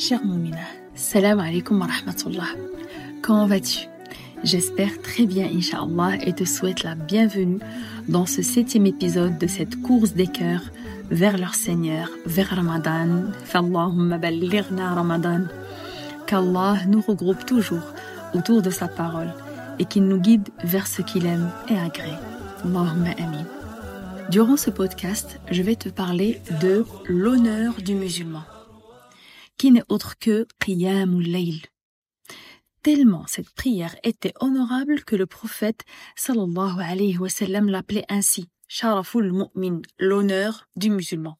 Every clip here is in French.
Cher Moumina, salam alaikum wa rahmatullah. Comment vas-tu? J'espère très bien, Inch'Allah, et te souhaite la bienvenue dans ce septième épisode de cette course des cœurs vers leur Seigneur, vers Ramadan. Fallahumma ballirna Ramadan. Qu'Allah nous regroupe toujours autour de sa parole et qu'il nous guide vers ce qu'il aime et agrée. Allahumma amin. Durant ce podcast, je vais te parler de l'honneur du musulman, qui n'est autre que Qiyamul Layl, tellement cette prière était honorable que le prophète sallallahu alayhi wa sallam l'appelait ainsi, Sharaful Mu'min, l'honneur du musulman.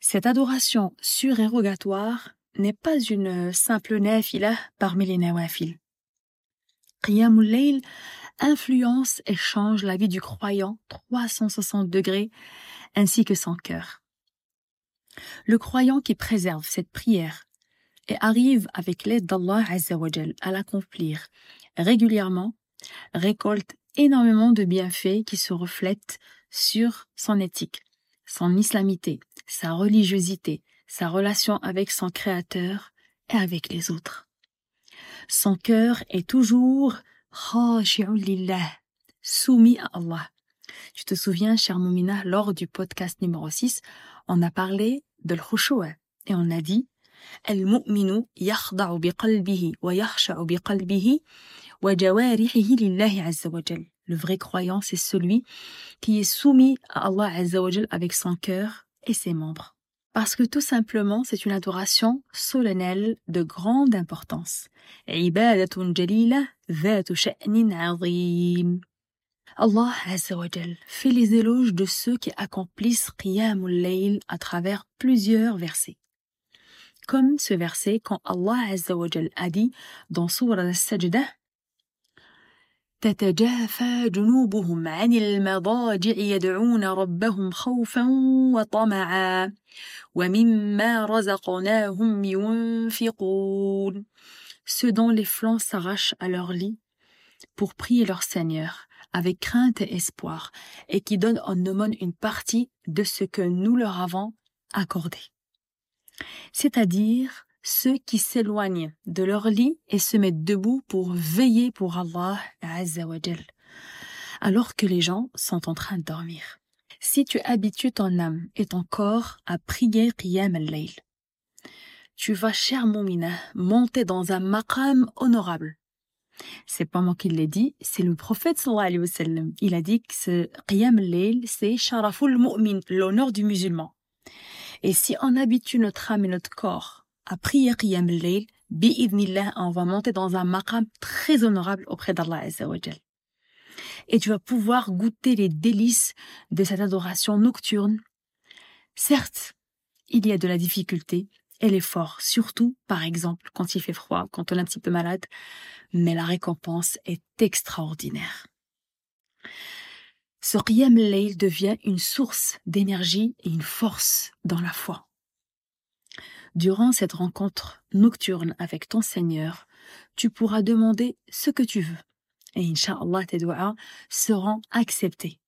Cette adoration surérogatoire n'est pas une simple nafila parmi les nawafil. Qiyamul Layl influence et change la vie du croyant 360 degrés ainsi que son cœur. Le croyant qui préserve cette prière et arrive avec l'aide d'Allah à l'accomplir régulièrement, récolte énormément de bienfaits qui se reflètent sur son éthique, son islamité, sa religiosité, sa relation avec son Créateur et avec les autres. Son cœur est toujours soumis à Allah. Tu te souviens, cher Moumina, lors du podcast numéro 6, on a parlé de l'khushu'a et on a dit le vrai croyant, c'est celui qui est soumis à Allah avec son cœur et ses membres. Parce que tout simplement, c'est une adoration solennelle de grande importance. Allah fait les éloges de ceux qui accomplissent Qiyamul Layl à travers plusieurs versets comme ce verset quand Allah Azzawajal a dit dans Surah Al-Sajdah تتجافى جنوبهم عن المضاجع يدعون ربهم خوفا وطمعا ومما رزقناهم ينفقون Ceux dont les flancs s'arrachent à leur lit pour prier leur Seigneur avec crainte et espoir et qui donnent en aumône une partie de ce que nous leur avons accordé c'est-à-dire ceux qui s'éloignent de leur lit et se mettent debout pour veiller pour Allah Azzawajal, alors que les gens sont en train de dormir. Si tu habitues ton âme et ton corps à prier Qiyam al-Layl, tu vas, cher Moumina, monter dans un maqam honorable. C'est pas moi qui l'ai dit, c'est le prophète sallallahu alayhi wa sallam. Il a dit que ce Qiyam al-Layl, c'est Sharaful Mu'min, l'honneur du musulman. Et si on habitue notre âme et notre corps à prier Qiyam al-Layl, on va monter dans un maqam très honorable auprès d'Allah Azzawajal. Et tu vas pouvoir goûter les délices de cette adoration nocturne. Certes, il y a de la difficulté et l'effort, surtout, par exemple, quand il fait froid, quand on est un petit peu malade, mais la récompense est extraordinaire. Ce Qiyam Layl devient une source d'énergie et une force dans la foi. Durant cette rencontre nocturne avec ton Seigneur, tu pourras demander ce que tu veux. Et Inch'Allah, tes doigts seront acceptés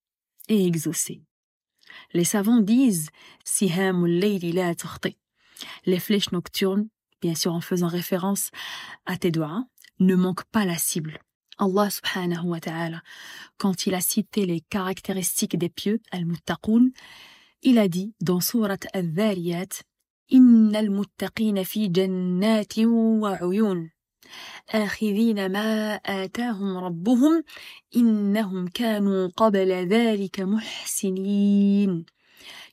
et exaucés. Les savants disent Les flèches nocturnes, bien sûr en faisant référence à tes doigts, ne manquent pas la cible. Allah subhanahu wa ta'ala, quand il a cité les caractéristiques des pieux, al-muttaqoun, il a dit dans sourate al-dhariyat, Inna al-muttaqina fi jannatin wa uyun. آخذين ما آتاهم ربهم إنهم كانوا قبل ذلك محسنين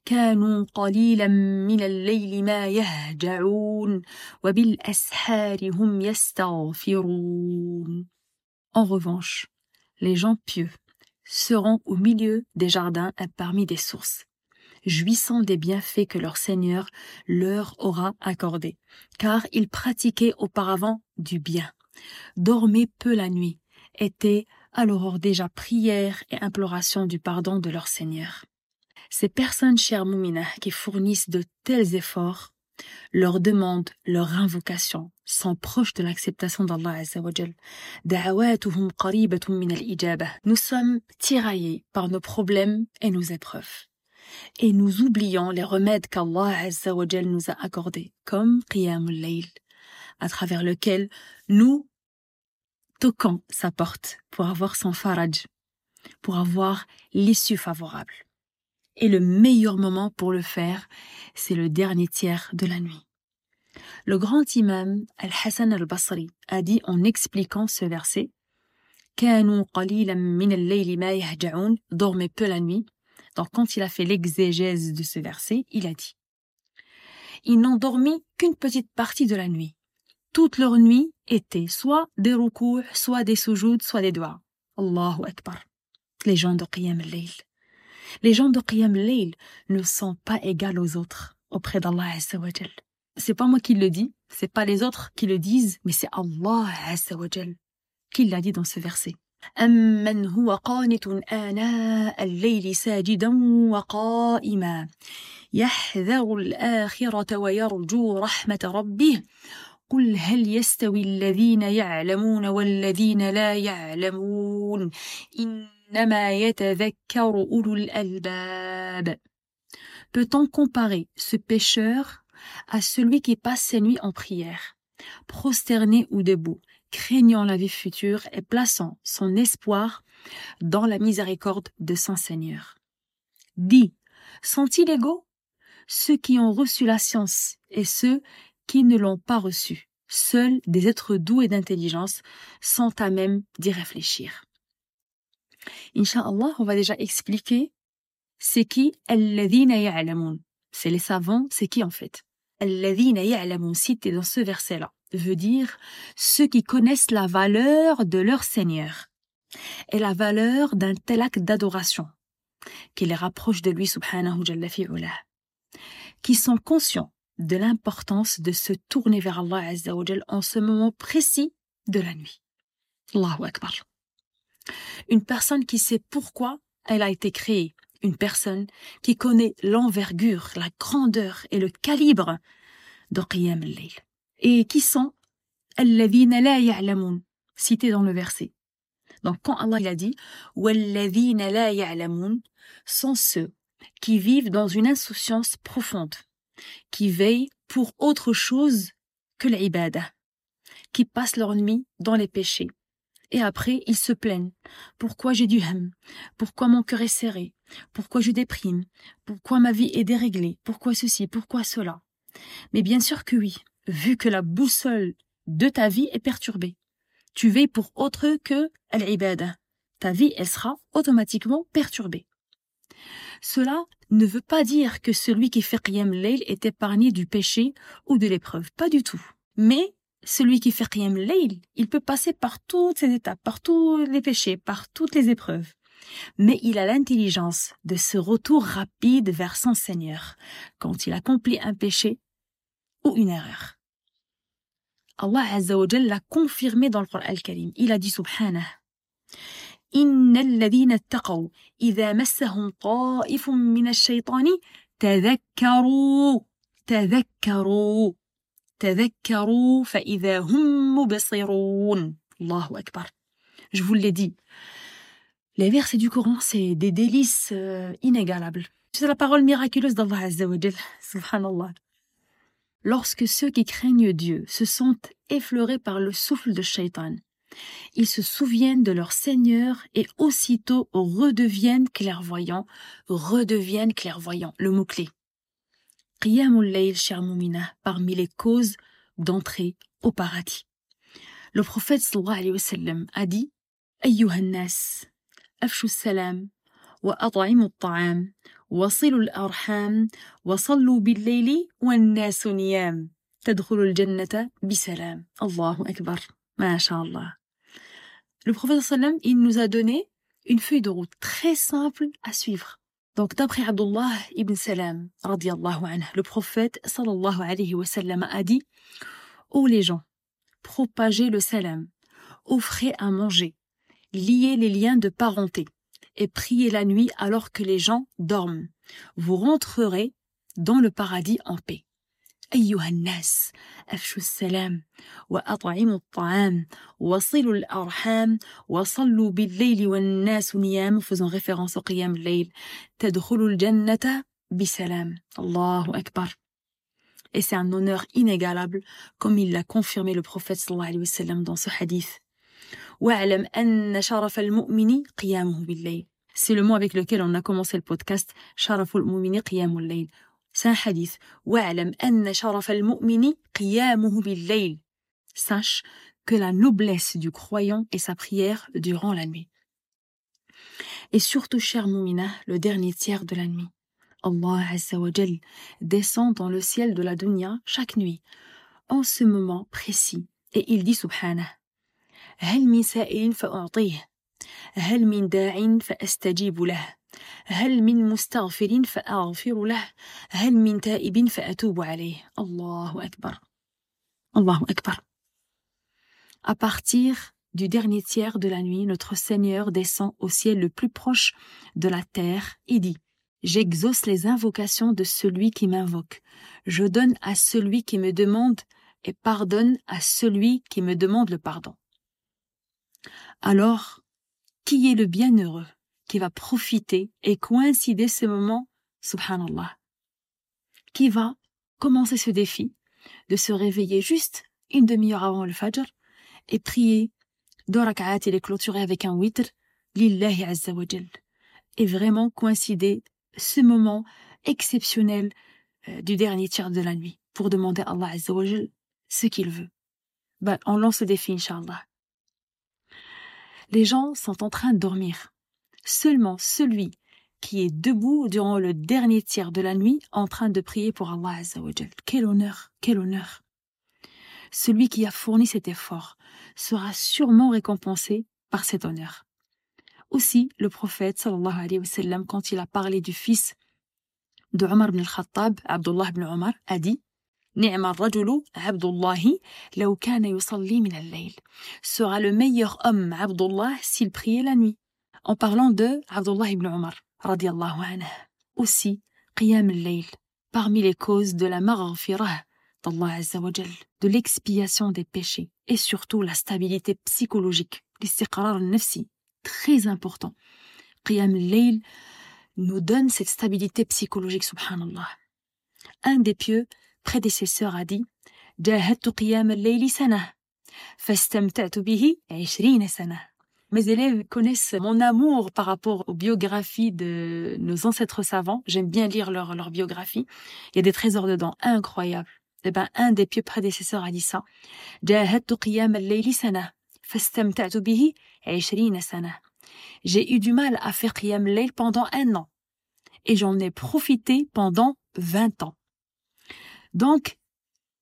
كانوا قليلا من الليل ما يهجعون وبالأسحار هم يستغفرون En revanche, les gens pieux seront au milieu des jardins et parmi des sources, jouissant des bienfaits que leur Seigneur leur aura accordés, car ils pratiquaient auparavant du bien, dormaient peu la nuit, étaient à l'aurore déjà prière et imploration du pardon de leur Seigneur. Ces personnes chères Moumina qui fournissent de tels efforts leurs demandes, leurs invocations sont proches de l'acceptation d'Allah Azzawajal. Nous sommes tiraillés par nos problèmes et nos épreuves. et nous oublions les remèdes qu'Allah nous a accordés, comme Qiyamul Layl, à travers lequel nous toquons sa porte pour avoir son faraj, pour avoir l'issue favorable. Et le meilleur moment pour le faire, c'est le dernier tiers de la nuit. Le grand imam Al-Hassan al-Basri a dit en expliquant ce verset dormez peu la nuit. Donc quand il a fait l'exégèse de ce verset, il a dit Ils n'ont dormi qu'une petite partie de la nuit. Toute leur nuit était soit des roucous, soit des soujouds, soit des doigts. Allahu Akbar. Les gens de Qiyam al-Layl. Les gens de Qiyam al-Layl ne sont pas égaux aux autres auprès d'Allah Azza wa C'est pas moi qui le dis, c'est pas les autres qui le disent, mais c'est Allah Azza wa qui l'a dit dans ce verset. أمن هو قانت آناء الليل ساجدا وقائما يحذر الآخرة ويرجو رحمة ربه قل هل يستوي الذين يعلمون والذين لا يعلمون إنما يتذكر أولو الألباب Peut-on comparer ce pécheur à celui qui passe ses nuits en prière, prosterné ou debout, craignant la vie future et plaçant son espoir dans la miséricorde de son Seigneur. Dis, sont-ils égaux Ceux qui ont reçu la science et ceux qui ne l'ont pas reçue. Seuls des êtres doux et d'intelligence sont à même d'y réfléchir. Inch'Allah, on va déjà expliquer c'est qui C'est les savants, c'est qui en fait? Cité dans ce verset-là veut dire ceux qui connaissent la valeur de leur Seigneur et la valeur d'un tel acte d'adoration qui les rapproche de lui subhanahu wa qui sont conscients de l'importance de se tourner vers Allah en ce moment précis de la nuit. Allahu Akbar. Une personne qui sait pourquoi elle a été créée, une personne qui connaît l'envergure, la grandeur et le calibre de Qiyam al-Layl et qui sont alladhina la ya'lamun cités dans le verset. Donc quand Allah il a dit walladhina la ya'lamun sont ceux qui vivent dans une insouciance profonde, qui veillent pour autre chose que l'ibada, qui passent leur nuit dans les péchés. Et après, ils se plaignent. Pourquoi j'ai du ham Pourquoi mon cœur est serré? Pourquoi je déprime? Pourquoi ma vie est déréglée? Pourquoi ceci? Pourquoi cela? Mais bien sûr que oui, vu que la boussole de ta vie est perturbée. Tu veilles pour autre que l'ibada. Ta vie, elle sera automatiquement perturbée. Cela ne veut pas dire que celui qui fait Qiyam est épargné du péché ou de l'épreuve. Pas du tout. Mais celui qui fait Qiyam Layl, il peut passer par toutes ces étapes, par tous les péchés, par toutes les épreuves. Mais il a l'intelligence de ce retour rapide vers son Seigneur quand il accomplit un péché ou une erreur. Allah Azza wa l'a confirmé dans le Coran al-Karim. Il a dit subhanah إن الذين اتقوا إذا مسهم طائف من الشيطان تذكروا تذكروا تذكروا فإذا هم مبصرون الله أكبر Je vous l'ai dit. Les versets du Coran, c'est des délices euh, inégalables. C'est la parole miraculeuse d'Allah Azza wa Subhanallah. lorsque ceux qui craignent Dieu se sentent effleurés par le souffle de Shaitan. Ils se souviennent de leur Seigneur et aussitôt redeviennent clairvoyants, redeviennent clairvoyants, le mot-clé. قيام الليل شامومينه parmi les causes d'entrée au paradis. Le prophète صلى الله عليه وسلم a dit أيها الناس أفشوا السلام وأطعموا الطعام وصلوا الأرحام وصلوا بالليل والناس نيام تدخل الجنة بسلام الله أكبر ما شاء الله Le prophète صلى الله عليه وسلم il nous a donné une feuille de route très simple à suivre. Donc d'après Abdullah ibn Salam, anhu, le prophète sallallahu alayhi wa sallam a dit Ô les gens, propagez le salam, offrez à manger, liez les liens de parenté, et priez la nuit alors que les gens dorment. Vous rentrerez dans le paradis en paix. أيها الناس أفشوا السلام وأطعموا الطعام وصلوا الأرحام وصلوا بالليل والناس نيام faisant référence au قيام الليل تدخلوا الجنة بسلام الله أكبر Et c'est un honneur inégalable, comme il l'a confirmé le prophète sallallahu alayhi wa sallam dans ce hadith. وَاعْلَمْ أَنَّ شَرَفَ الْمُؤْمِنِ قِيَامُهُ بِاللَّيْلِ C'est le mot avec lequel on a commencé le podcast, شَرَفُ الْمُؤْمِنِ قِيَامُ اللَّيْلِ C'est un hadith. وَاعْلَمْ أَنَّ شَرَفَ الْمُؤْمِنِ قِيَامُهُ بِاللَّيْلِ Sache que la noblesse du croyant est sa prière durant la nuit. Et surtout, cher Moumina, le dernier tiers de la nuit. Allah Azza wa Jal descend dans le ciel de la dunya chaque nuit, en ce moment précis, et il dit subhanah هل من سائل فأعطيه هل من داع فأستجيب له هل من مستغفر فأغفر له هل من تائب فأتوب عليه الله أكبر الله أكبر À partir du dernier tiers de la nuit, notre Seigneur descend au ciel le plus proche de la terre et dit J'exauce les invocations de celui qui m'invoque. Je donne à celui qui me demande et pardonne à celui qui me demande le pardon. Alors, qui est le bienheureux Qui va profiter et coïncider ce moment, subhanallah Qui va commencer ce défi de se réveiller juste une demi-heure avant le fajr et prier deux rak'at et les clôturer avec un witr, lillahi azza et vraiment coïncider ce moment exceptionnel euh, du dernier tiers de la nuit pour demander à Allah Azza ce qu'il veut. Ben, on lance le défi, Inch'Allah. Les gens sont en train de dormir seulement celui qui est debout durant le dernier tiers de la nuit en train de prier pour Allah Quel honneur, quel honneur. Celui qui a fourni cet effort sera sûrement récompensé par cet honneur. Aussi, le prophète, sallallahu alayhi wa sallam, quand il a parlé du fils de Omar ibn al-Khattab, Abdullah ibn Omar, a dit sera le meilleur homme, Abdullah, s'il priait la nuit en parlant de Abdullah ibn Omar radiallahu anhu aussi qiyam al-layl parmi les causes de la maghfirah d'Allah azza wa de l'expiation des péchés et surtout la stabilité psychologique l'istiqrar al-nafsi très important. Qiyam al-Layl nous donne cette stabilité psychologique, subhanallah. Un des pieux prédécesseurs a dit Mes élèves connaissent mon amour par rapport aux biographies de nos ancêtres savants. J'aime bien lire leur, leur biographie. Il y a des trésors dedans, incroyables. Eh ben, un des pieux prédécesseurs a dit ça. J'ai eu du mal à faire Qiyam Layl pendant un an. Et j'en ai profité pendant 20 ans. Donc,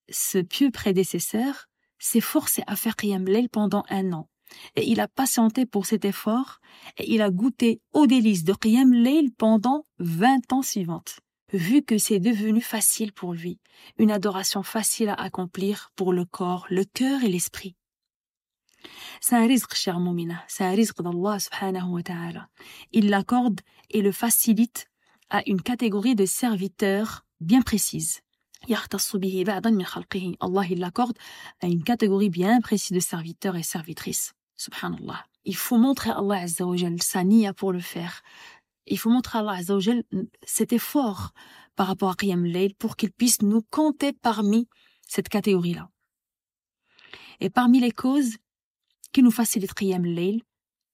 ce pieux prédécesseur s'est forcé à faire Qiyam Layl pendant un an. Et il a patienté pour cet effort et il a goûté aux délices de Qiyam Layl pendant 20 ans suivantes. Vu que c'est devenu facile pour lui, une adoration facile à accomplir pour le corps, le cœur et l'esprit. C'est un risque, cher Moumina. C'est un risque d'Allah subhanahu wa ta'ala. Il l'accorde et le facilite à une catégorie de serviteurs bien précise. Allah l'accorde à une catégorie bien précise de serviteurs et servitrices. Subhanallah. Il faut montrer à Allah Azza wa sa niya pour le faire. Il faut montrer à Allah Azza wa cet effort par rapport à Qiyam Layl pour qu'il puisse nous compter parmi cette catégorie-là. Et parmi les causes qui nous facilite Qiyam Layl.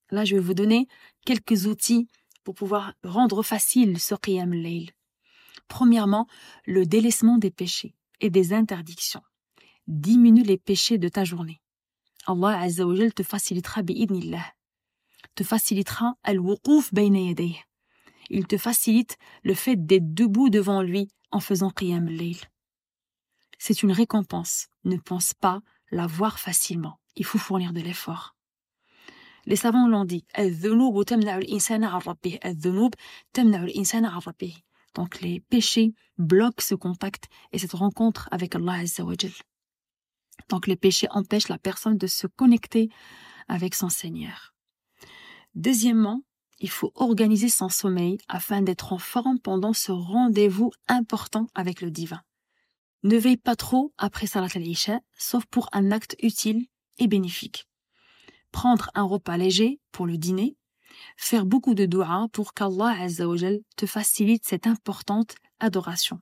Là, je vais vous donner quelques outils pour pouvoir rendre facile ce Qiyam Layl. Premièrement, le délaissement des péchés et des interdictions. Diminue les péchés de ta journée. Allah Azza wa te. Te facilitera al-wuquf Il te facilite le fait d'être debout devant lui en faisant Qiyam Layl. C'est une récompense. Ne pense pas l'avoir facilement il faut fournir de l'effort. Les savants l'ont dit, donc les péchés bloquent ce contact et cette rencontre avec Allah Donc les péchés empêchent la personne de se connecter avec son Seigneur. Deuxièmement, il faut organiser son sommeil afin d'être en forme pendant ce rendez-vous important avec le divin. Ne veille pas trop après Salat al-Isha, sauf pour un acte utile et bénéfique. Prendre un repas léger pour le dîner, faire beaucoup de dua pour qu'Allah te facilite cette importante adoration.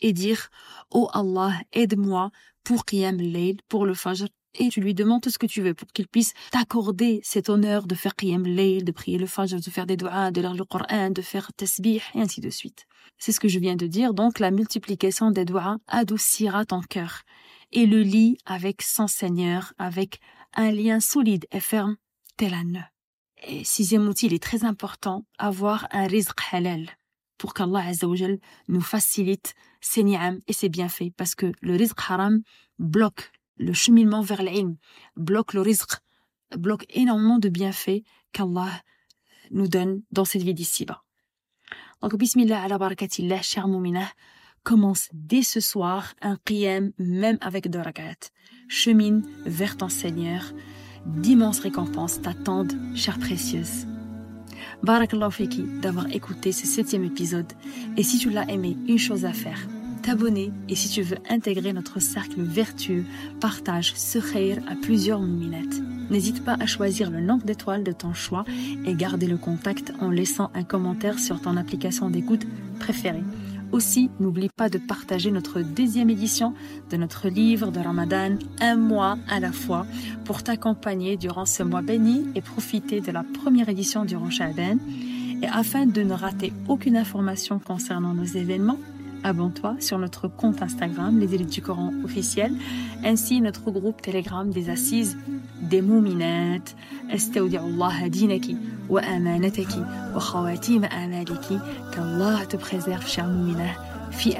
Et dire, oh Allah, aide-moi pour Qiyam al pour le Fajr, et tu lui demandes tout ce que tu veux pour qu'il puisse t'accorder cet honneur de faire Qiyam al de prier le Fajr, de faire des du'as, de lire le Coran, de faire tasbih, et ainsi de suite. C'est ce que je viens de dire, donc la multiplication des du'as adoucira ton cœur et le lie avec son Seigneur, avec un lien solide et ferme, tel un nœud. Et sixième outil, il est très important, avoir un rizq halal pour qu'Allah nous facilite ses ni'am et ses bienfaits. Parce que le rizq haram bloque le cheminement vers l'ilm, bloque le rizq, bloque énormément de bienfaits qu'Allah nous donne dans cette vie d'ici-bas. Donc, bismillah ala barakatillah, cher moumina, commence dès ce soir un qiyam, même avec deux rakat. Chemine vers ton Seigneur. D'immenses récompenses t'attendent, chère précieuse. Barakallahu fiki d'avoir écouté ce septième épisode. Et si tu l'as aimé, une chose à faire t'abonner et si tu veux intégrer notre cercle vertueux, partage ce khair à plusieurs minuit. N'hésite pas à choisir le nombre d'étoiles de ton choix et garder le contact en laissant un commentaire sur ton application d'écoute préférée. Aussi, n'oublie pas de partager notre deuxième édition de notre livre de Ramadan, un mois à la fois, pour t'accompagner durant ce mois béni et profiter de la première édition durant Sha'ban. Et afin de ne rater aucune information concernant nos événements, abonne-toi sur notre compte Instagram, les élites du Coran officiel, ainsi notre groupe Telegram des assises des mouminates. Allah wa te préserve, fi.